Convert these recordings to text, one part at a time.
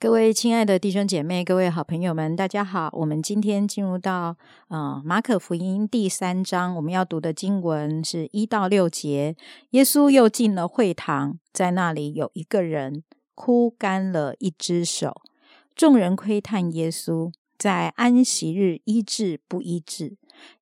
各位亲爱的弟兄姐妹、各位好朋友们，大家好！我们今天进入到呃马可福音第三章，我们要读的经文是一到六节。耶稣又进了会堂，在那里有一个人枯干了一只手，众人窥探耶稣在安息日医治不医治，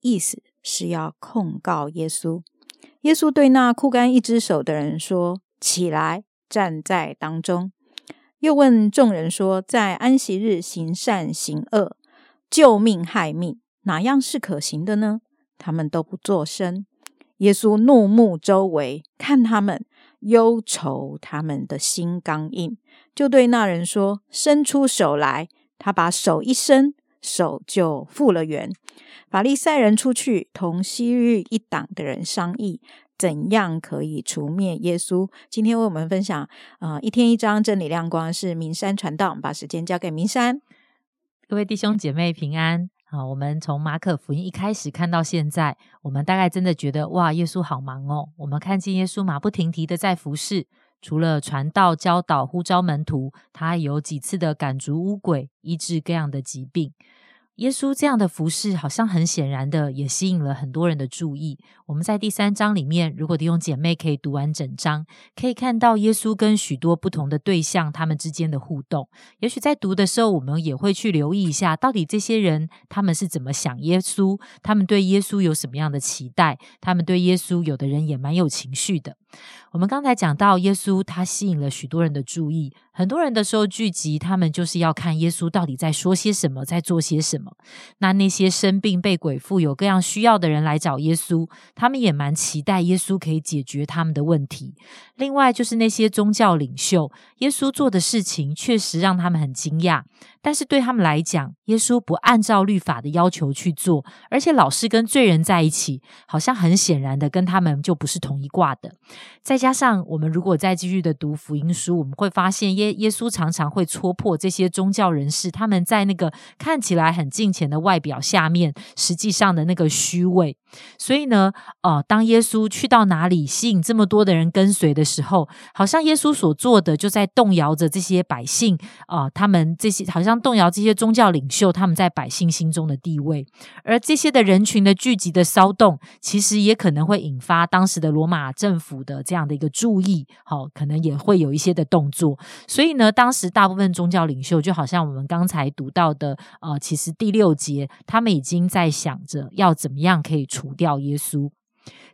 意思是要控告耶稣。耶稣对那枯干一只手的人说：“起来，站在当中。”又问众人说：“在安息日行善行恶、救命害命，哪样是可行的呢？”他们都不作声。耶稣怒目周围，看他们，忧愁他们的心刚硬，就对那人说：“伸出手来。”他把手一伸，手就复了原。法利赛人出去，同西域一党的人商议。怎样可以除灭耶稣？今天为我们分享啊，一天一章真理亮光是明山传道。把时间交给明山，各位弟兄姐妹平安啊！我们从马可福音一开始看到现在，我们大概真的觉得哇，耶稣好忙哦。我们看见耶稣马不停蹄的在服侍，除了传道、教导、呼召门徒，他有几次的赶逐污鬼、医治各样的疾病。耶稣这样的服饰，好像很显然的也吸引了很多人的注意。我们在第三章里面，如果弟兄姐妹可以读完整章，可以看到耶稣跟许多不同的对象他们之间的互动。也许在读的时候，我们也会去留意一下，到底这些人他们是怎么想耶稣，他们对耶稣有什么样的期待，他们对耶稣有的人也蛮有情绪的。我们刚才讲到耶稣，他吸引了许多人的注意。很多人的时候聚集，他们就是要看耶稣到底在说些什么，在做些什么。那那些生病、被鬼附、有各样需要的人来找耶稣，他们也蛮期待耶稣可以解决他们的问题。另外，就是那些宗教领袖，耶稣做的事情确实让他们很惊讶。但是对他们来讲，耶稣不按照律法的要求去做，而且老是跟罪人在一起，好像很显然的跟他们就不是同一挂的。再加上我们如果再继续的读福音书，我们会发现耶耶稣常常会戳破这些宗教人士他们在那个看起来很敬虔的外表下面，实际上的那个虚伪。所以呢，哦，当耶稣去到哪里，吸引这么多的人跟随的时候，好像耶稣所做的就在动摇着这些百姓啊，他们这些好像。动摇这些宗教领袖他们在百姓心中的地位，而这些的人群的聚集的骚动，其实也可能会引发当时的罗马政府的这样的一个注意，好，可能也会有一些的动作。所以呢，当时大部分宗教领袖，就好像我们刚才读到的，呃，其实第六节，他们已经在想着要怎么样可以除掉耶稣。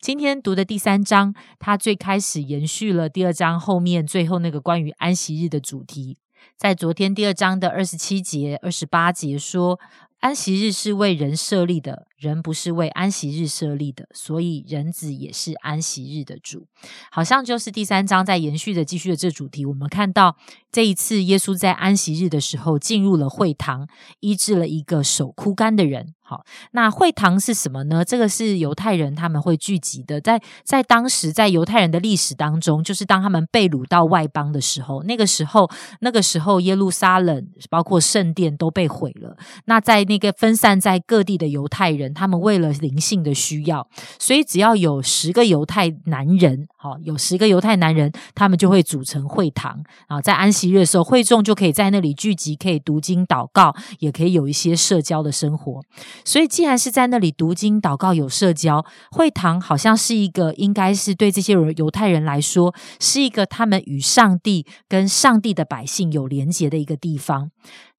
今天读的第三章，它最开始延续了第二章后面最后那个关于安息日的主题。在昨天第二章的二十七节、二十八节说，安息日是为人设立的，人不是为安息日设立的，所以人子也是安息日的主。好像就是第三章在延续着、继续的这主题。我们看到这一次耶稣在安息日的时候进入了会堂，医治了一个手枯干的人。好，那会堂是什么呢？这个是犹太人他们会聚集的，在在当时在犹太人的历史当中，就是当他们被掳到外邦的时候，那个时候那个时候耶路撒冷包括圣殿都被毁了。那在那个分散在各地的犹太人，他们为了灵性的需要，所以只要有十个犹太男人，好有十个犹太男人，他们就会组成会堂啊，在安息日的时候，会众就可以在那里聚集，可以读经祷告，也可以有一些社交的生活。所以，既然是在那里读经、祷告、有社交，会堂好像是一个，应该是对这些犹太人来说，是一个他们与上帝、跟上帝的百姓有连结的一个地方。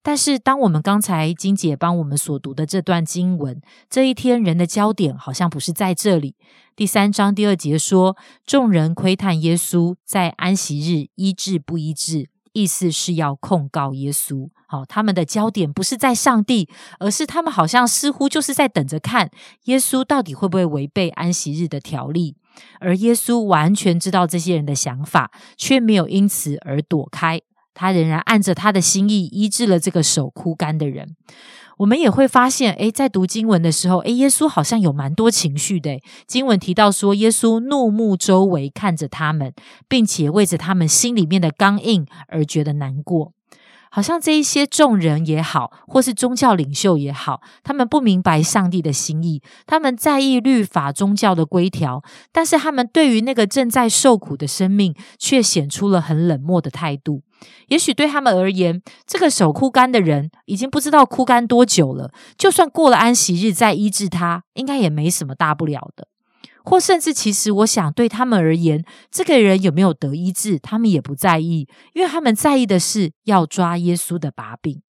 但是，当我们刚才金姐帮我们所读的这段经文，这一天人的焦点好像不是在这里。第三章第二节说，众人窥探耶稣在安息日医治不医治。意思是要控告耶稣，好，他们的焦点不是在上帝，而是他们好像似乎就是在等着看耶稣到底会不会违背安息日的条例，而耶稣完全知道这些人的想法，却没有因此而躲开，他仍然按着他的心意医治了这个手枯干的人。我们也会发现，诶，在读经文的时候，诶，耶稣好像有蛮多情绪的。经文提到说，耶稣怒目周围看着他们，并且为着他们心里面的刚硬而觉得难过。好像这一些众人也好，或是宗教领袖也好，他们不明白上帝的心意，他们在意律法宗教的规条，但是他们对于那个正在受苦的生命，却显出了很冷漠的态度。也许对他们而言，这个手枯干的人已经不知道枯干多久了，就算过了安息日再医治他，应该也没什么大不了的。或甚至，其实我想对他们而言，这个人有没有得医治，他们也不在意，因为他们在意的是要抓耶稣的把柄。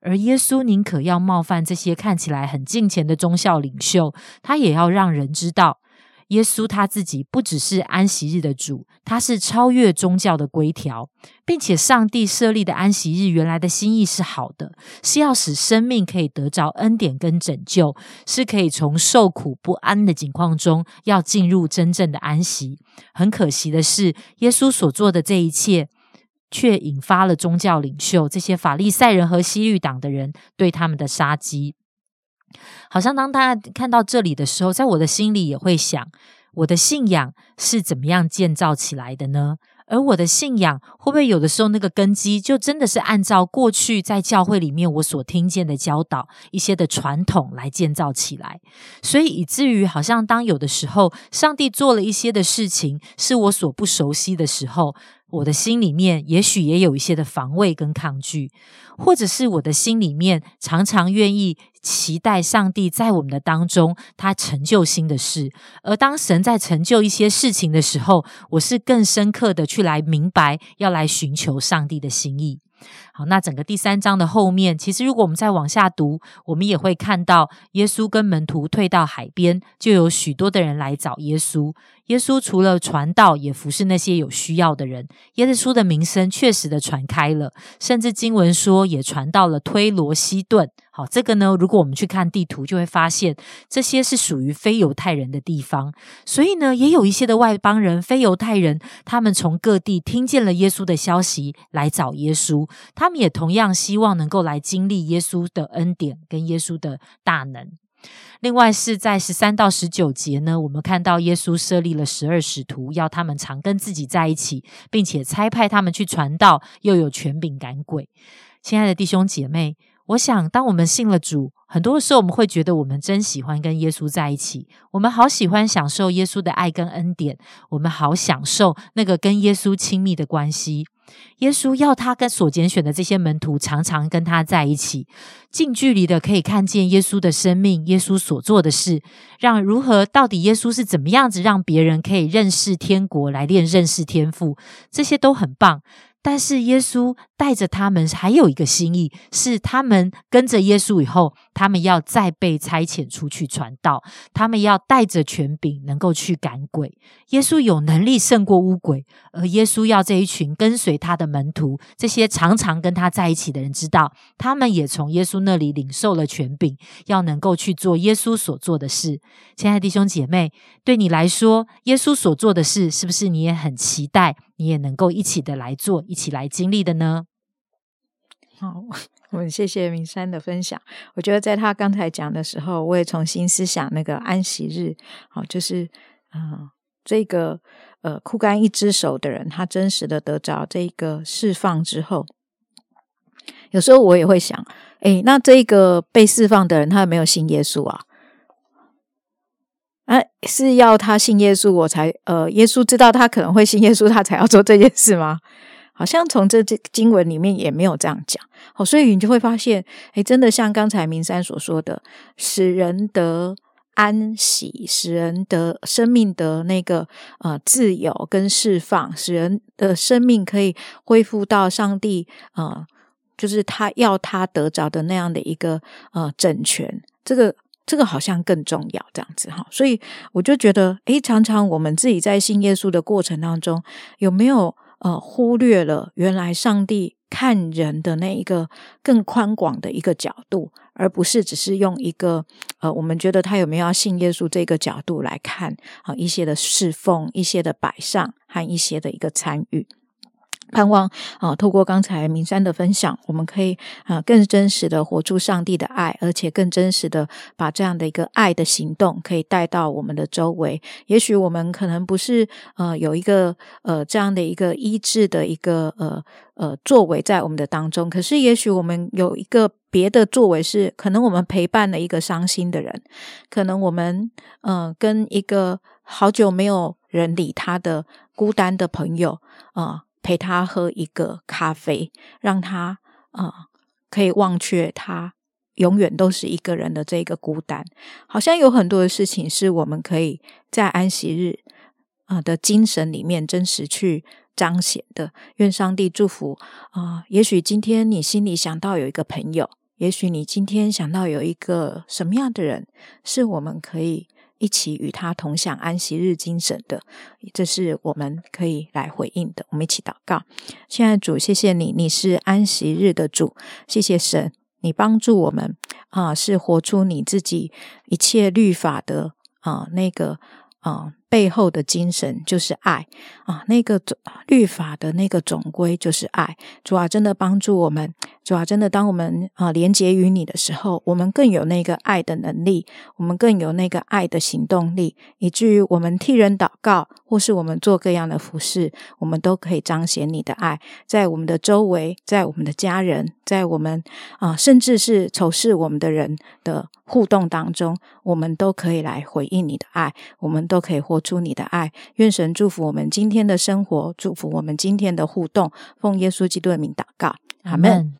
而耶稣宁可要冒犯这些看起来很近前的宗教领袖，他也要让人知道。耶稣他自己不只是安息日的主，他是超越宗教的规条，并且上帝设立的安息日原来的心意是好的，是要使生命可以得着恩典跟拯救，是可以从受苦不安的境况中要进入真正的安息。很可惜的是，耶稣所做的这一切，却引发了宗教领袖这些法利赛人和西律党的人对他们的杀机。好像当大家看到这里的时候，在我的心里也会想：我的信仰是怎么样建造起来的呢？而我的信仰会不会有的时候那个根基就真的是按照过去在教会里面我所听见的教导一些的传统来建造起来？所以以至于好像当有的时候上帝做了一些的事情是我所不熟悉的时候。我的心里面也许也有一些的防卫跟抗拒，或者是我的心里面常常愿意期待上帝在我们的当中，他成就新的事。而当神在成就一些事情的时候，我是更深刻的去来明白，要来寻求上帝的心意。好，那整个第三章的后面，其实如果我们再往下读，我们也会看到耶稣跟门徒退到海边，就有许多的人来找耶稣。耶稣除了传道，也服侍那些有需要的人。耶稣的名声确实的传开了，甚至经文说也传到了推罗西顿。好，这个呢，如果我们去看地图，就会发现这些是属于非犹太人的地方。所以呢，也有一些的外邦人、非犹太人，他们从各地听见了耶稣的消息，来找耶稣。他们也同样希望能够来经历耶稣的恩典跟耶稣的大能。另外是在十三到十九节呢，我们看到耶稣设立了十二使徒，要他们常跟自己在一起，并且差派他们去传道，又有权柄赶鬼。亲爱的弟兄姐妹，我想当我们信了主，很多时候我们会觉得我们真喜欢跟耶稣在一起，我们好喜欢享受耶稣的爱跟恩典，我们好享受那个跟耶稣亲密的关系。耶稣要他跟所拣选的这些门徒常常跟他在一起，近距离的可以看见耶稣的生命，耶稣所做的事，让如何到底耶稣是怎么样子让别人可以认识天国，来练认识天赋，这些都很棒。但是耶稣带着他们还有一个心意，是他们跟着耶稣以后，他们要再被差遣出去传道，他们要带着权柄能够去赶鬼。耶稣有能力胜过乌鬼，而耶稣要这一群跟随他的门徒，这些常常跟他在一起的人知道，他们也从耶稣那里领受了权柄，要能够去做耶稣所做的事。亲爱的弟兄姐妹，对你来说，耶稣所做的事，是不是你也很期待？你也能够一起的来做，一起来经历的呢。好，我们谢谢明山的分享。我觉得在他刚才讲的时候，我也重新思想那个安息日。好，就是嗯，这个呃枯干一只手的人，他真实的得着这个释放之后，有时候我也会想，哎，那这个被释放的人，他有没有信耶稣啊？啊，是要他信耶稣，我才呃，耶稣知道他可能会信耶稣，他才要做这件事吗？好像从这这经文里面也没有这样讲。好，所以你就会发现，哎，真的像刚才明山所说的，使人得安息，使人得生命得那个呃自由跟释放，使人的生命可以恢复到上帝呃，就是他要他得着的那样的一个呃整全，这个。这个好像更重要，这样子哈，所以我就觉得，诶，常常我们自己在信耶稣的过程当中，有没有呃忽略了原来上帝看人的那一个更宽广的一个角度，而不是只是用一个呃，我们觉得他有没有要信耶稣这个角度来看啊一些的侍奉、一些的摆上和一些的一个参与。盼望啊，透过刚才明山的分享，我们可以啊更真实的活出上帝的爱，而且更真实的把这样的一个爱的行动可以带到我们的周围。也许我们可能不是呃有一个呃这样的一个医治的一个呃呃作为在我们的当中，可是也许我们有一个别的作为，是可能我们陪伴了一个伤心的人，可能我们嗯跟一个好久没有人理他的孤单的朋友啊。陪他喝一个咖啡，让他啊可以忘却他永远都是一个人的这个孤单。好像有很多的事情是我们可以在安息日啊的精神里面真实去彰显的。愿上帝祝福啊！也许今天你心里想到有一个朋友，也许你今天想到有一个什么样的人，是我们可以。一起与他同享安息日精神的，这是我们可以来回应的。我们一起祷告，现在主，谢谢你，你是安息日的主，谢谢神，你帮助我们啊，是活出你自己一切律法的啊那个啊。背后的精神就是爱啊，那个律法的那个总归就是爱。主啊，真的帮助我们。主啊，真的，当我们啊连接于你的时候，我们更有那个爱的能力，我们更有那个爱的行动力，以至于我们替人祷告，或是我们做各样的服饰，我们都可以彰显你的爱，在我们的周围，在我们的家人，在我们啊，甚至是仇视我们的人的互动当中，我们都可以来回应你的爱，我们都可以获出你的爱。愿神祝福我们今天的生活，祝福我们今天的互动。奉耶稣基督的名祷告，阿门。